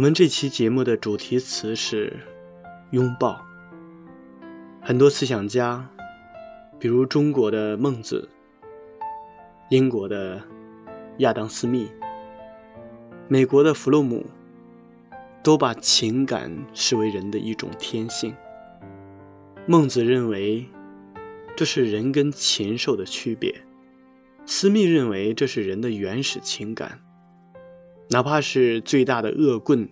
我们这期节目的主题词是“拥抱”。很多思想家，比如中国的孟子、英国的亚当·斯密、美国的弗洛姆，都把情感视为人的一种天性。孟子认为这是人跟禽兽的区别，斯密认为这是人的原始情感。哪怕是最大的恶棍，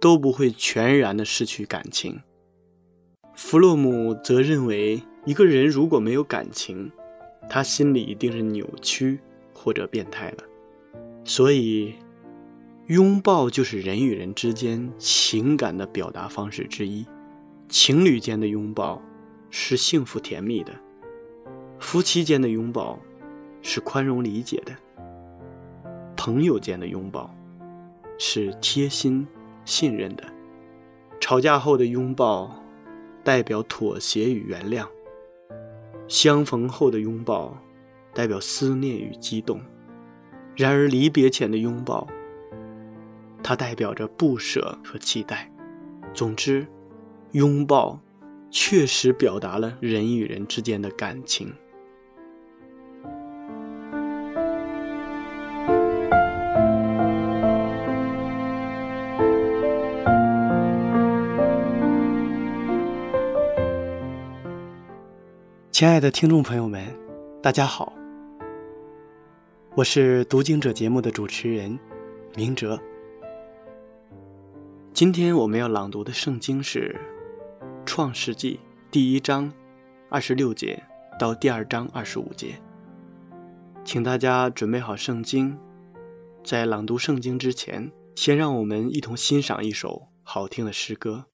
都不会全然的失去感情。弗洛姆则认为，一个人如果没有感情，他心里一定是扭曲或者变态的。所以，拥抱就是人与人之间情感的表达方式之一。情侣间的拥抱是幸福甜蜜的，夫妻间的拥抱是宽容理解的。朋友间的拥抱是贴心、信任的；吵架后的拥抱代表妥协与原谅；相逢后的拥抱代表思念与激动；然而离别前的拥抱，它代表着不舍和期待。总之，拥抱确实表达了人与人之间的感情。亲爱的听众朋友们，大家好，我是读经者节目的主持人明哲。今天我们要朗读的圣经是《创世纪》第一章二十六节到第二章二十五节，请大家准备好圣经。在朗读圣经之前，先让我们一同欣赏一首好听的诗歌。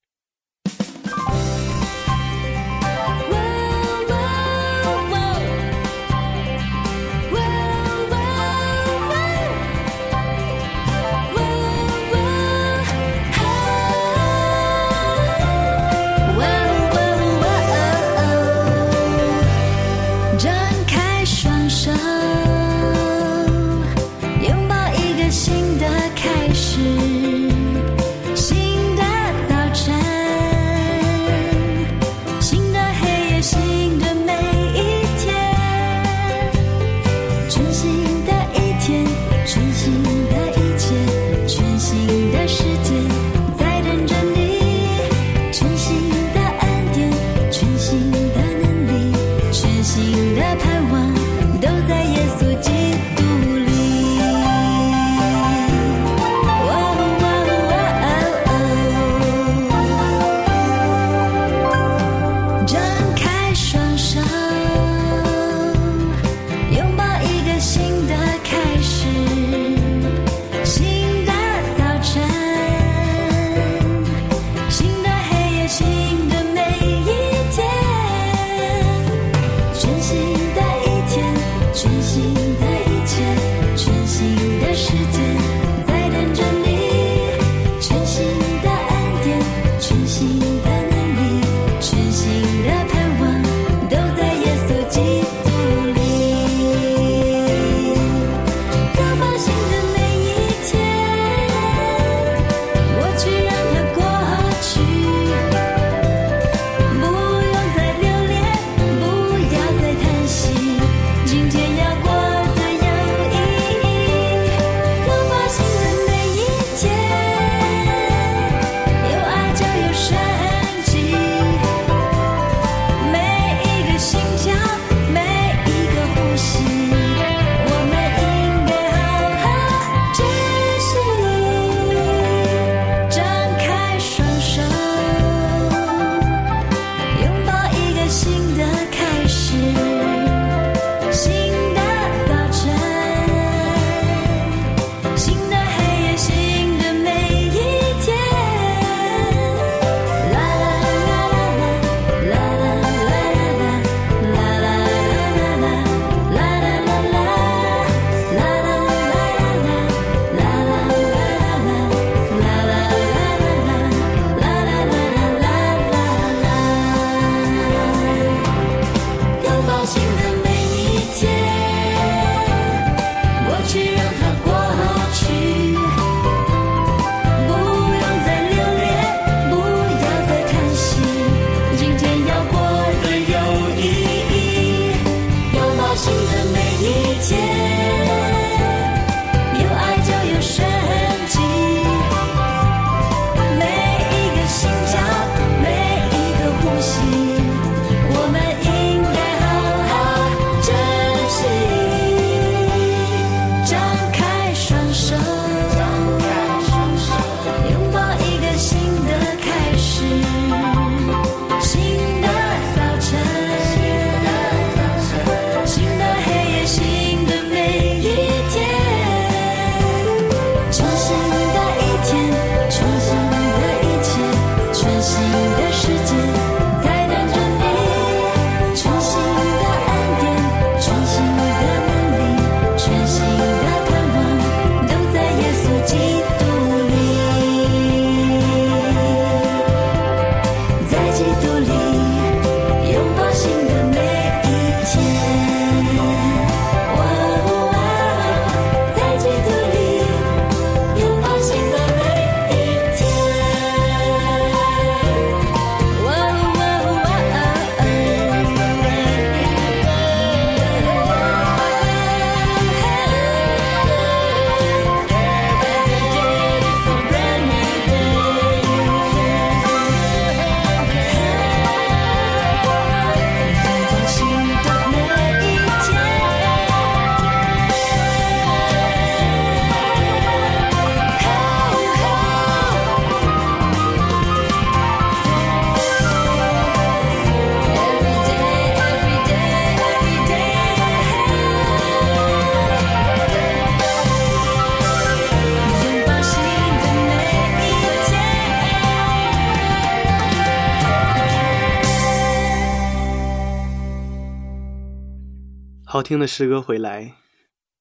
好听的诗歌回来，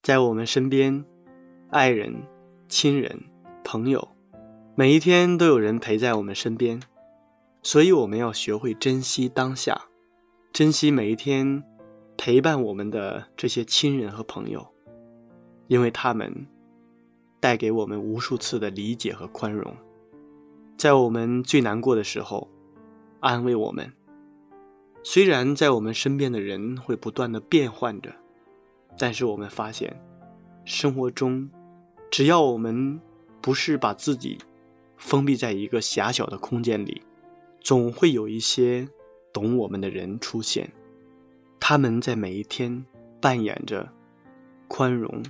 在我们身边，爱人、亲人、朋友，每一天都有人陪在我们身边，所以我们要学会珍惜当下，珍惜每一天陪伴我们的这些亲人和朋友，因为他们带给我们无数次的理解和宽容，在我们最难过的时候，安慰我们。虽然在我们身边的人会不断的变换着，但是我们发现，生活中，只要我们不是把自己封闭在一个狭小的空间里，总会有一些懂我们的人出现。他们在每一天扮演着宽容、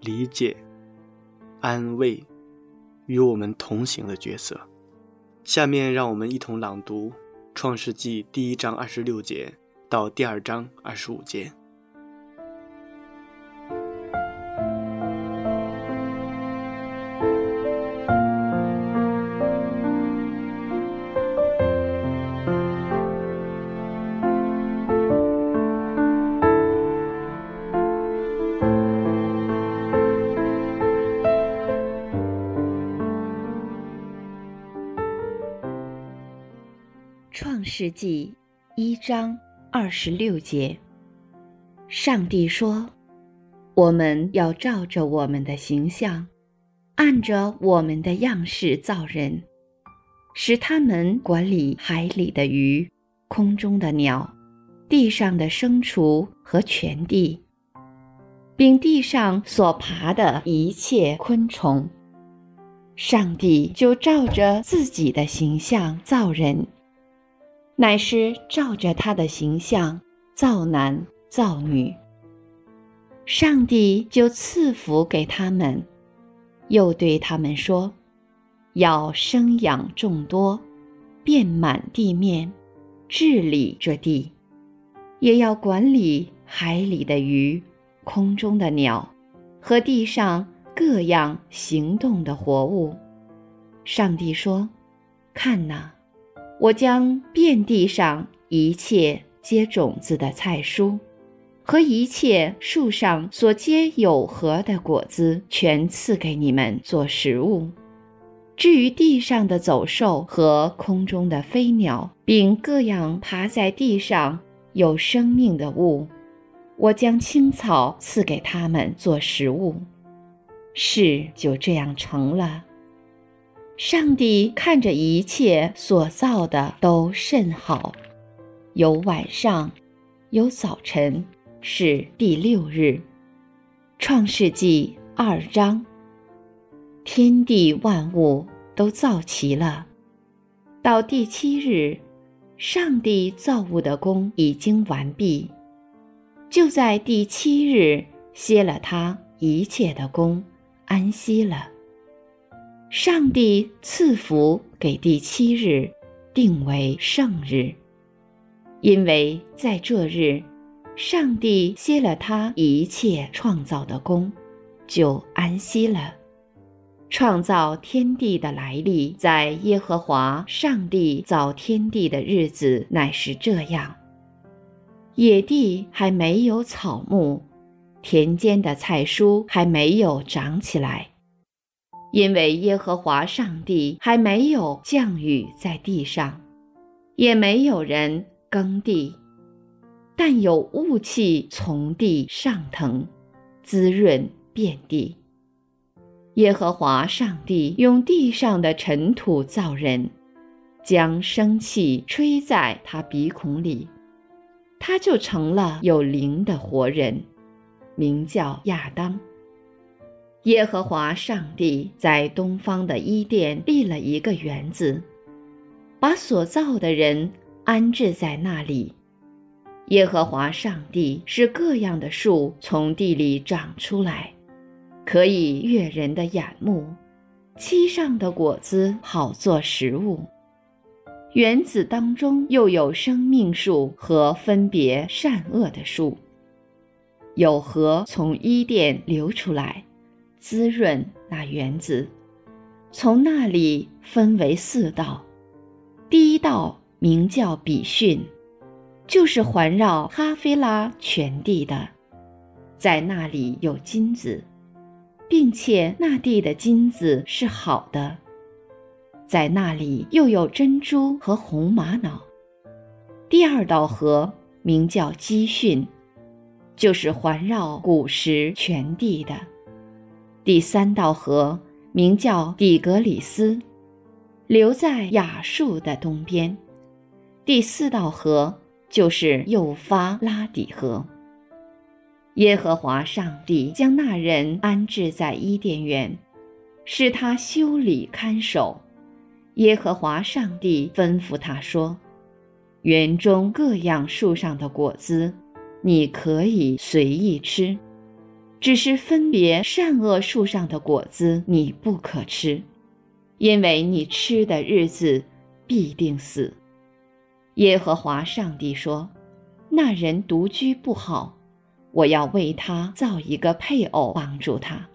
理解、安慰与我们同行的角色。下面让我们一同朗读。创世纪第一章二十六节到第二章二十五节。创世纪一章二十六节，上帝说：“我们要照着我们的形象，按着我们的样式造人，使他们管理海里的鱼、空中的鸟、地上的牲畜和全地，并地上所爬的一切昆虫。”上帝就照着自己的形象造人。乃是照着他的形象造男造女，上帝就赐福给他们，又对他们说：“要生养众多，遍满地面，治理这地，也要管理海里的鱼、空中的鸟和地上各样行动的活物。”上帝说：“看哪。”我将遍地上一切结种子的菜蔬，和一切树上所结有核的果子，全赐给你们做食物。至于地上的走兽和空中的飞鸟，并各样爬在地上有生命的物，我将青草赐给他们做食物。事就这样成了。上帝看着一切所造的都甚好，有晚上，有早晨，是第六日。创世纪二章。天地万物都造齐了，到第七日，上帝造物的功已经完毕，就在第七日歇了他一切的功，安息了。上帝赐福给第七日，定为圣日，因为在这日，上帝歇了他一切创造的功，就安息了。创造天地的来历，在耶和华上帝造天地的日子乃是这样：野地还没有草木，田间的菜蔬还没有长起来。因为耶和华上帝还没有降雨在地上，也没有人耕地，但有雾气从地上腾，滋润遍地。耶和华上帝用地上的尘土造人，将生气吹在他鼻孔里，他就成了有灵的活人，名叫亚当。耶和华上帝在东方的伊甸立了一个园子，把所造的人安置在那里。耶和华上帝使各样的树从地里长出来，可以悦人的眼目，其上的果子好做食物。园子当中又有生命树和分别善恶的树，有河从伊甸流出来。滋润那园子，从那里分为四道。第一道名叫比逊，就是环绕哈菲拉全地的，在那里有金子，并且那地的金子是好的。在那里又有珍珠和红玛瑙。第二道河名叫基逊，就是环绕古时全地的。第三道河名叫底格里斯，流在亚述的东边。第四道河就是幼发拉底河。耶和华上帝将那人安置在伊甸园，使他修理看守。耶和华上帝吩咐他说：“园中各样树上的果子，你可以随意吃；只是分别善恶树上的果子，你不可吃，因为你吃的日子必定死。”耶和华上帝说：“那人独居不好，我要为他造一个配偶帮助他。”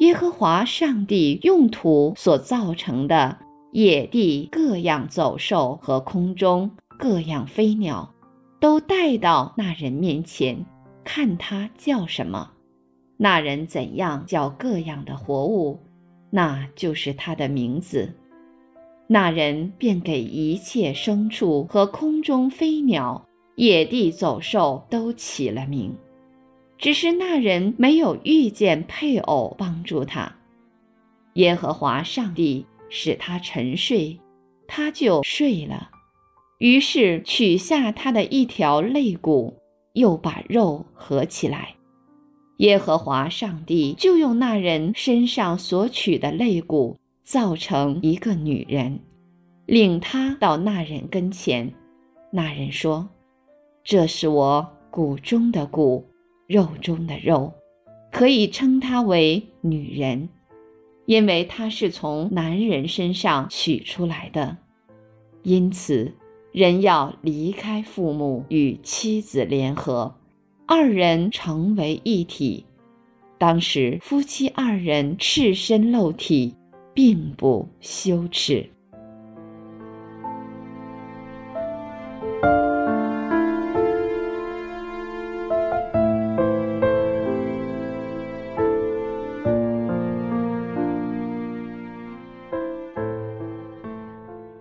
耶和华上帝用土所造成的。野地各样走兽和空中各样飞鸟，都带到那人面前，看他叫什么。那人怎样叫各样的活物，那就是他的名字。那人便给一切牲畜和空中飞鸟、野地走兽都起了名。只是那人没有遇见配偶帮助他。耶和华上帝。使他沉睡，他就睡了。于是取下他的一条肋骨，又把肉合起来。耶和华上帝就用那人身上所取的肋骨造成一个女人，领他到那人跟前。那人说：“这是我骨中的骨，肉中的肉，可以称她为女人。”因为她是从男人身上取出来的，因此人要离开父母与妻子联合，二人成为一体。当时夫妻二人赤身露体，并不羞耻。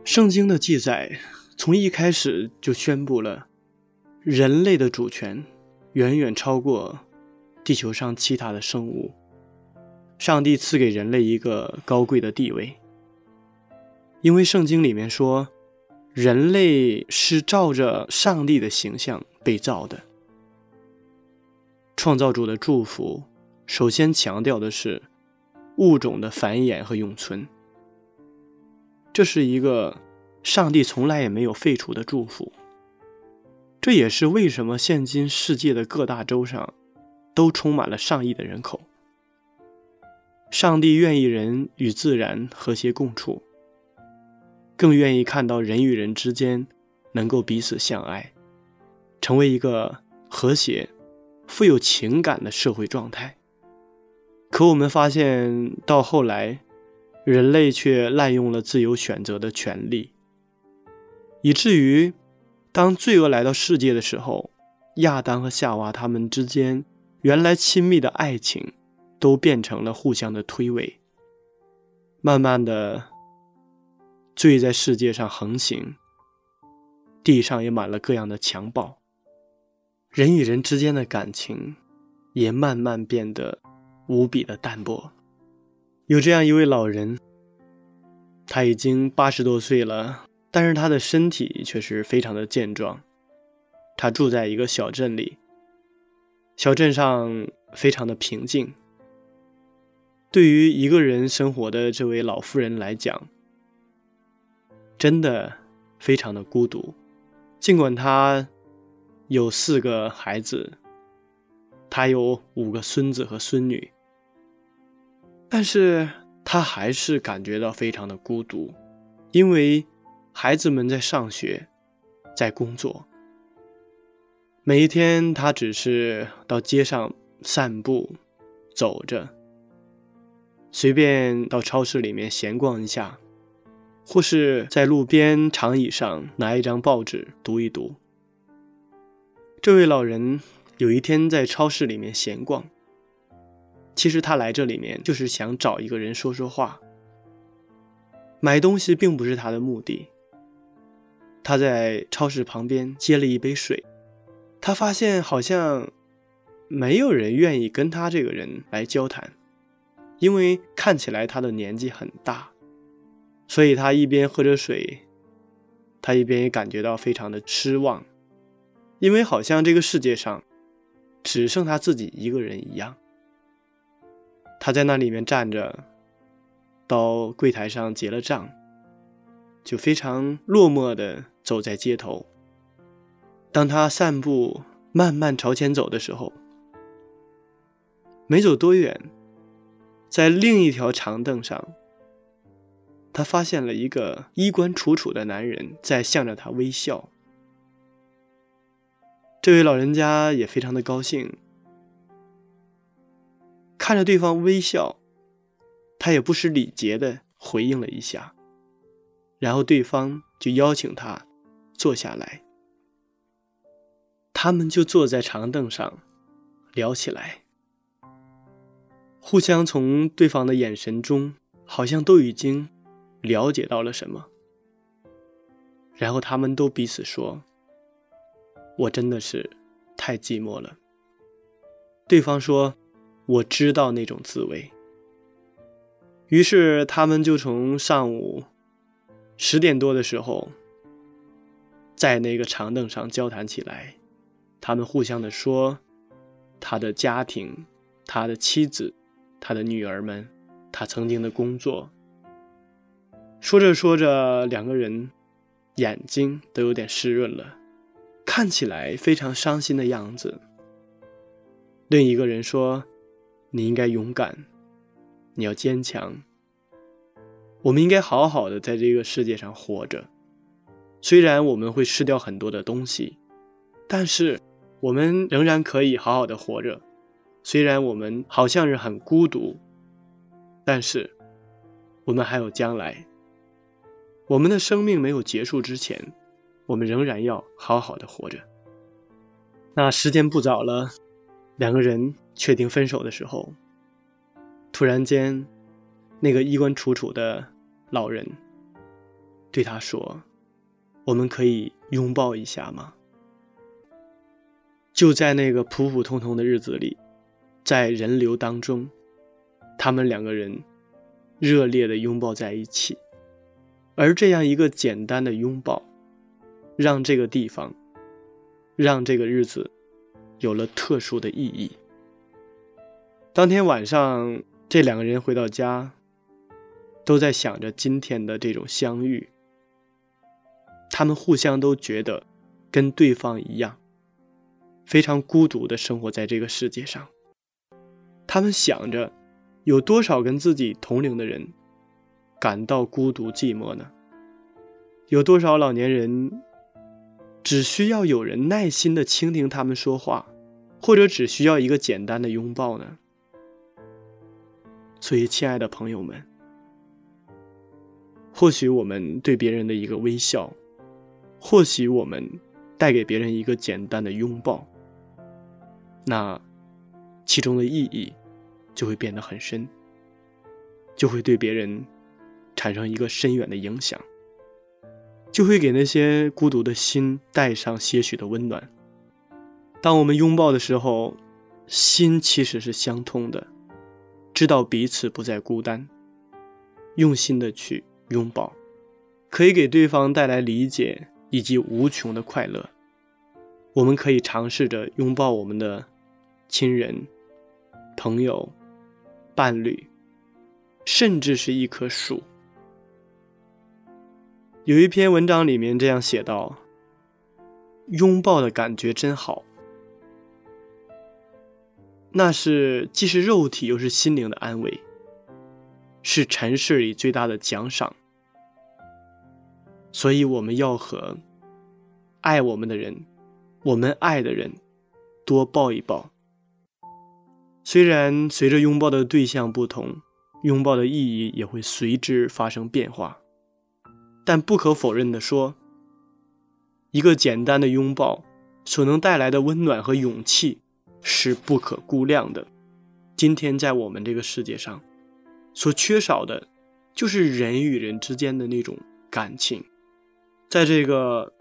圣经的记载从一开始就宣布了，人类的主权远远超过地球上其他的生物。上帝赐给人类一个高贵的地位，因为圣经里面说，人类是照着上帝的形象被造的。创造主的祝福首先强调的是物种的繁衍和永存。这是一个上帝从来也没有废除的祝福。这也是为什么现今世界的各大洲上都充满了上亿的人口。上帝愿意人与自然和谐共处，更愿意看到人与人之间能够彼此相爱，成为一个和谐、富有情感的社会状态。可我们发现到后来。人类却滥用了自由选择的权利，以至于当罪恶来到世界的时候，亚当和夏娃他们之间原来亲密的爱情，都变成了互相的推诿。慢慢的，罪在世界上横行，地上也满了各样的强暴，人与人之间的感情也慢慢变得无比的淡薄。有这样一位老人，他已经八十多岁了，但是他的身体却是非常的健壮。他住在一个小镇里，小镇上非常的平静。对于一个人生活的这位老妇人来讲，真的非常的孤独。尽管他有四个孩子，他有五个孙子和孙女。但是他还是感觉到非常的孤独，因为孩子们在上学，在工作。每一天，他只是到街上散步，走着，随便到超市里面闲逛一下，或是在路边长椅上拿一张报纸读一读。这位老人有一天在超市里面闲逛。其实他来这里面就是想找一个人说说话。买东西并不是他的目的。他在超市旁边接了一杯水，他发现好像没有人愿意跟他这个人来交谈，因为看起来他的年纪很大，所以他一边喝着水，他一边也感觉到非常的失望，因为好像这个世界上只剩他自己一个人一样。他在那里面站着，到柜台上结了账，就非常落寞的走在街头。当他散步慢慢朝前走的时候，没走多远，在另一条长凳上，他发现了一个衣冠楚楚的男人在向着他微笑。这位老人家也非常的高兴。看着对方微笑，他也不失礼节的回应了一下，然后对方就邀请他坐下来。他们就坐在长凳上聊起来，互相从对方的眼神中好像都已经了解到了什么，然后他们都彼此说：“我真的是太寂寞了。”对方说。我知道那种滋味。于是他们就从上午十点多的时候，在那个长凳上交谈起来。他们互相的说，他的家庭、他的妻子、他的女儿们、他曾经的工作。说着说着，两个人眼睛都有点湿润了，看起来非常伤心的样子。另一个人说。你应该勇敢，你要坚强。我们应该好好的在这个世界上活着，虽然我们会失掉很多的东西，但是我们仍然可以好好的活着。虽然我们好像是很孤独，但是我们还有将来。我们的生命没有结束之前，我们仍然要好好的活着。那时间不早了，两个人。确定分手的时候，突然间，那个衣冠楚楚的老人对他说：“我们可以拥抱一下吗？”就在那个普普通通的日子里，在人流当中，他们两个人热烈的拥抱在一起，而这样一个简单的拥抱，让这个地方，让这个日子有了特殊的意义。当天晚上，这两个人回到家，都在想着今天的这种相遇。他们互相都觉得跟对方一样，非常孤独的生活在这个世界上。他们想着，有多少跟自己同龄的人感到孤独寂寞呢？有多少老年人只需要有人耐心的倾听他们说话，或者只需要一个简单的拥抱呢？所以，亲爱的朋友们，或许我们对别人的一个微笑，或许我们带给别人一个简单的拥抱，那其中的意义就会变得很深，就会对别人产生一个深远的影响，就会给那些孤独的心带上些许的温暖。当我们拥抱的时候，心其实是相通的。知道彼此不再孤单，用心的去拥抱，可以给对方带来理解以及无穷的快乐。我们可以尝试着拥抱我们的亲人、朋友、伴侣，甚至是一棵树。有一篇文章里面这样写道：“拥抱的感觉真好。”那是既是肉体又是心灵的安慰，是尘世里最大的奖赏。所以我们要和爱我们的人，我们爱的人多抱一抱。虽然随着拥抱的对象不同，拥抱的意义也会随之发生变化，但不可否认的说，一个简单的拥抱所能带来的温暖和勇气。是不可估量的。今天在我们这个世界上，所缺少的，就是人与人之间的那种感情。在这个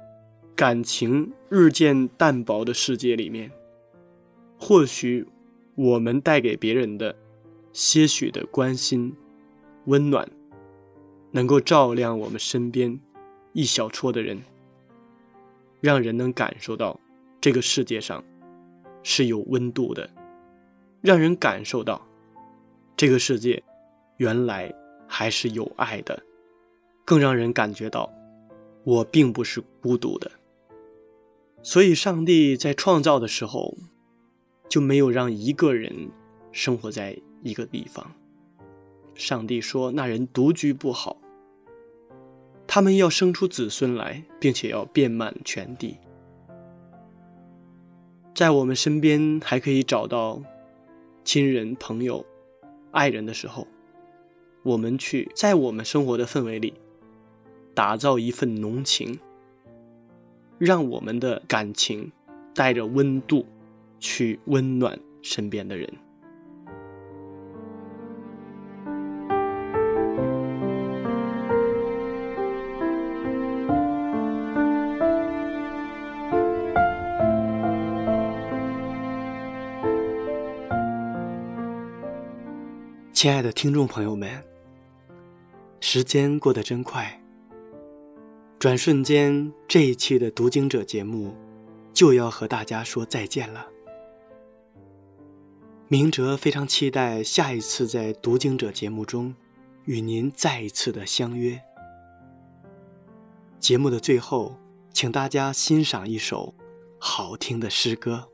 感情日渐淡薄的世界里面，或许我们带给别人的些许的关心、温暖，能够照亮我们身边一小撮的人，让人能感受到这个世界上是有温度的，让人感受到这个世界原来还是有爱的，更让人感觉到。我并不是孤独的，所以上帝在创造的时候就没有让一个人生活在一个地方。上帝说：“那人独居不好，他们要生出子孙来，并且要遍满全地。”在我们身边还可以找到亲人、朋友、爱人的时候，我们去在我们生活的氛围里。打造一份浓情，让我们的感情带着温度，去温暖身边的人。亲爱的听众朋友们，时间过得真快。转瞬间，这一期的读经者节目就要和大家说再见了。明哲非常期待下一次在读经者节目中与您再一次的相约。节目的最后，请大家欣赏一首好听的诗歌。